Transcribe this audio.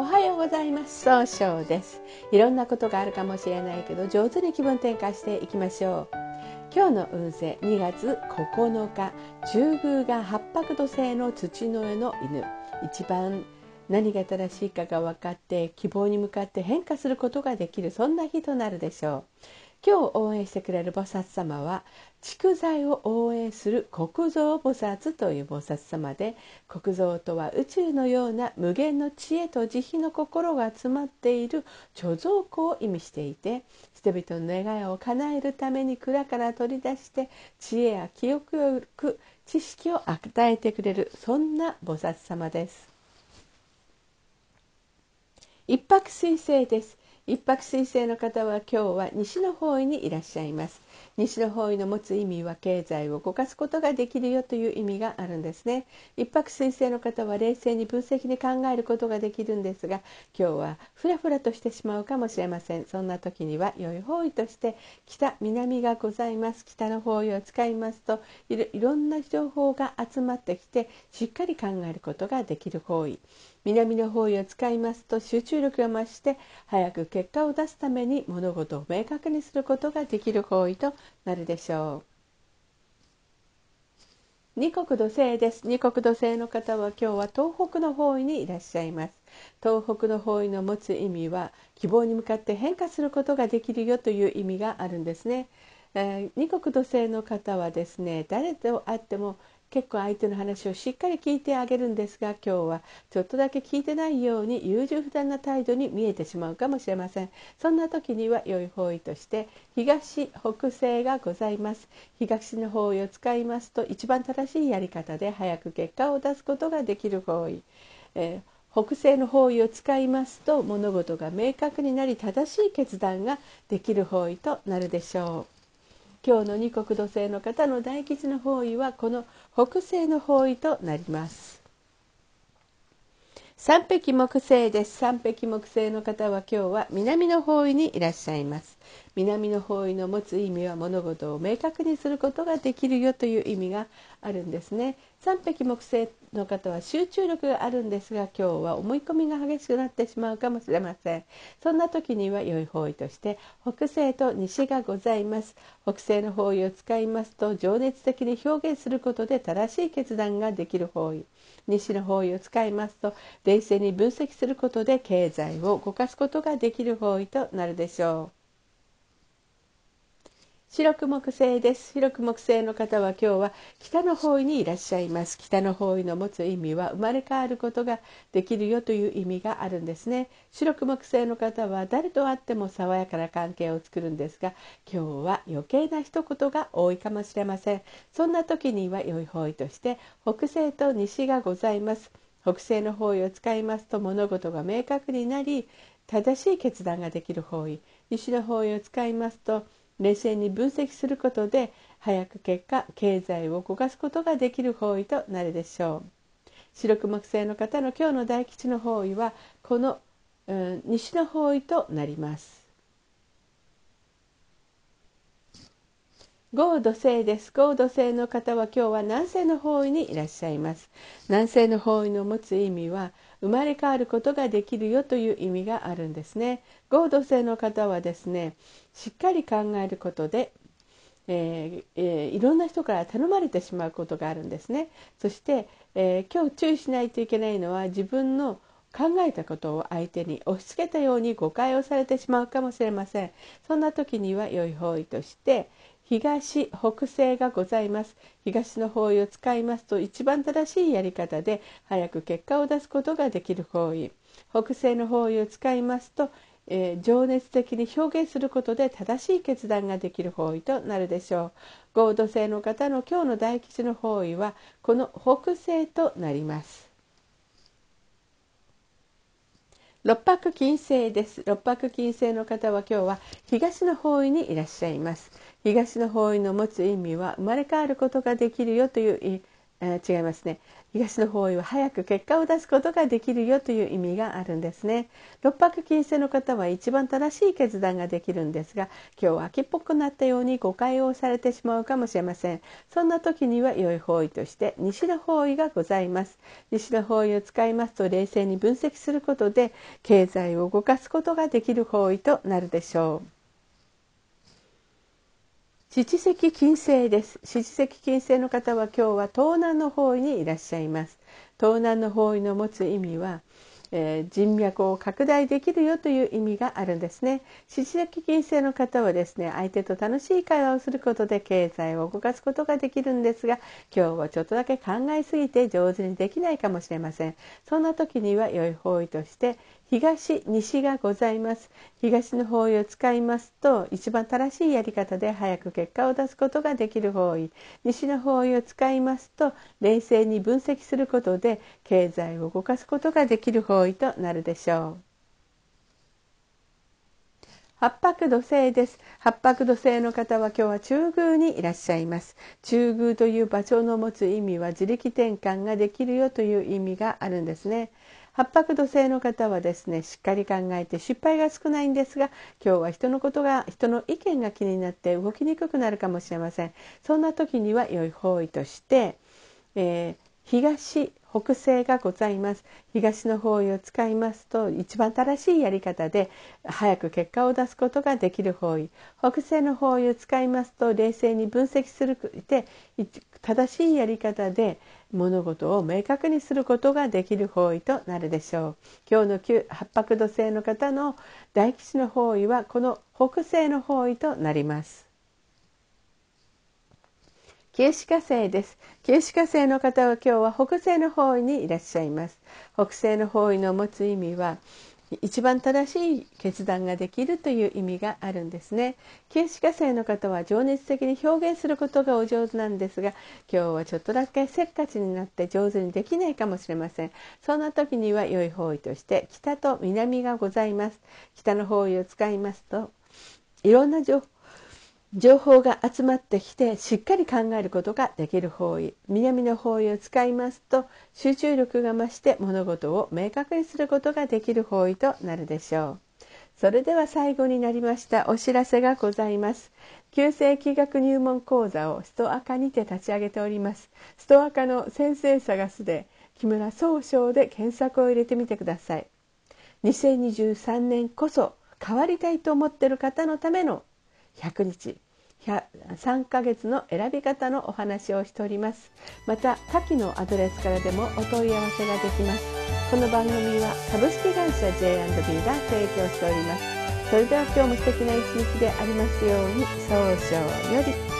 おはようございます。総称です。いろんなことがあるかもしれないけど上手に気分転換していきましょう。今日の運勢2月9日中宮が八白土星の土の上の犬。一番何が正しいかが分かって希望に向かって変化することができるそんな日となるでしょう。今日応援してくれる菩薩様は蓄財を応援する国蔵菩薩という菩薩様で国蔵とは宇宙のような無限の知恵と慈悲の心が詰まっている貯蔵庫を意味していて人々の願いを叶えるために蔵から取り出して知恵や記憶力知識を与えてくれるそんな菩薩様です。一泊水星です一泊水星の方は今日は西の方位にいらっしゃいます。西の方位の持つ意味は経済を動かすことができるよという意味があるんですね。一泊水星の方は冷静に分析に考えることができるんですが今日はフラフラとしてしまうかもしれません。そんな時には良い方位として北南がございます。北の方位を使いますといろんな情報が集まってきてしっかり考えることができる方位南の方位を使いますと集中力が増して早く結果を出すために物事を明確にすることができる方位となるでしょう。二国土星です。二国土星の方は今日は東北の方位にいらっしゃいます。東北の方位の持つ意味は希望に向かって変化することができるよという意味があるんですね。えー、二国土星の方はですね誰と会っても結構相手の話をしっかり聞いてあげるんですが今日はちょっとだけ聞いてないように優柔不断な態度に見えてしまうかもしれません。そんな時には良い方位として東北西がございます。東の方位を使いますと一番正しいやり方で早く結果を出すことができる方位、えー、北西の方位を使いますと物事が明確になり正しい決断ができる方位となるでしょう。今日の二国土星の方の大吉の方位はこの北西の方位となります。三匹木星です。三匹木星の方は今日は南の方位にいらっしゃいます。南の方位の持つ意味は物事を明確にすることができるよという意味があるんですね。三匹木星の方は集中力があるんですが今日は思い込みが激しくなってしまうかもしれません。そんな時には良い方位として北西と西がございます。北西の方位を使いますと情熱的に表現することで正しい決断ができる方位。西の方位を使いますと冷静に分析することで経済を動かすことができる方位となるでしょう。白く木星です。白く木星の方は今日は北の方位にいらっしゃいます。北の方位の持つ意味は生まれ変わることができるよという意味があるんですね。白く木星の方は誰と会っても爽やかな関係を作るんですが今日は余計な一言が多いかもしれません。そんな時には良い方位として北西と西がございます。北西の方位を使いますと物事が明確になり正しい決断ができる方位。西の方位を使いますと冷静に分析することで早く結果経済を動かすことができる方位となるでしょう白く木星の方の今日の大吉の方位はこの、うん、西の方位となります合土星です。合土星の方は今日は南西の方位にいらっしゃいます。南西の方位の持つ意味は生まれ変わることができるよという意味があるんですね。合同性の方はですねしっかり考えることで、えーえー、いろんな人から頼まれてしまうことがあるんですね。そして、えー、今日注意しないといけないのは自分の考えたことを相手に押し付けたように誤解をされてしまうかもしれません。そんな時には良い方位として東北西がございます。東の方位を使いますと一番正しいやり方で早く結果を出すことができる方位。北西の方位を使いますと、えー、情熱的に表現することで正しい決断ができる方位となるでしょう。合土星の方の今日の大吉の方位はこの北西となります。六白金星です。六白金星の方は今日は東の方位にいらっしゃいます。東の方位の持つ意味は生まれ変わることができるよという違いますね。東の方位は早く結果を出すことができるよという意味があるんですね。六白金星の方は一番正しい決断ができるんですが今日は秋っぽくなったように誤解をされてしまうかもしれません。そんな時には良い方位として西の方位がございます。西の方位を使いますと冷静に分析することで経済を動かすことができる方位となるでしょう。七石金星です七石金星の方は今日は東南の方位にいらっしゃいます東南の方位の持つ意味はえー、人脈を拡大できるよという意味があるんですね。獅子石金星の方はですね相手と楽しい会話をすることで経済を動かすことができるんですが今日はちょっとだけ考えすぎて上手にできないかもしれません。そんな時には良い方位として東西がございます。東の方位を使いますと一番正しいやり方で早く結果を出すことができる方位。西の方位を使いますと冷静に分析することで経済を動かすことができる方位となるでしょう。八白土星です。八白土星の方は今日は中宮にいらっしゃいます。中宮という場所の持つ意味は自力転換ができるよという意味があるんですね。八白土星の方はですねしっかり考えて失敗が少ないんですが今日は人のことが人の意見が気になって動きにくくなるかもしれません。そんな時には良い方位として、えー、東北西がございます。東の方位を使いますと一番正しいやり方で早く結果を出すことができる方位。北西の方位を使いますと冷静に分析するで正しいやり方で物事を明確にすることができる方位となるでしょう。今日の旧八白土星の方の大吉の方位はこの北西の方位となります。九死火星です九死火星の方は今日は北西の方位にいらっしゃいます北西の方位の持つ意味は一番正しい決断ができるという意味があるんですね。九死火星の方は情熱的に表現することがお上手なんですが今日はちょっとだけせっかちになって上手にできないかもしれません。そんな時には良い方位として北と南がございます。北の方位を使いますといろんな情報情報が集まってきてしっかり考えることができる方位南の方位を使いますと集中力が増して物事を明確にすることができる方位となるでしょう。それでは最後になりました。お知らせがございます。旧世紀学入門講座をストアカにて立ち上げております。ストアカの先生探すで木村総称で検索を入れてみてください。2023年こそ変わりたいと思っている方のための100日。3ヶ月の選び方のお話をしております。また下記のアドレスからでもお問い合わせができます。この番組は株式会社 J&B が提供しております。それでは今日も素敵な一日でありますように早々より。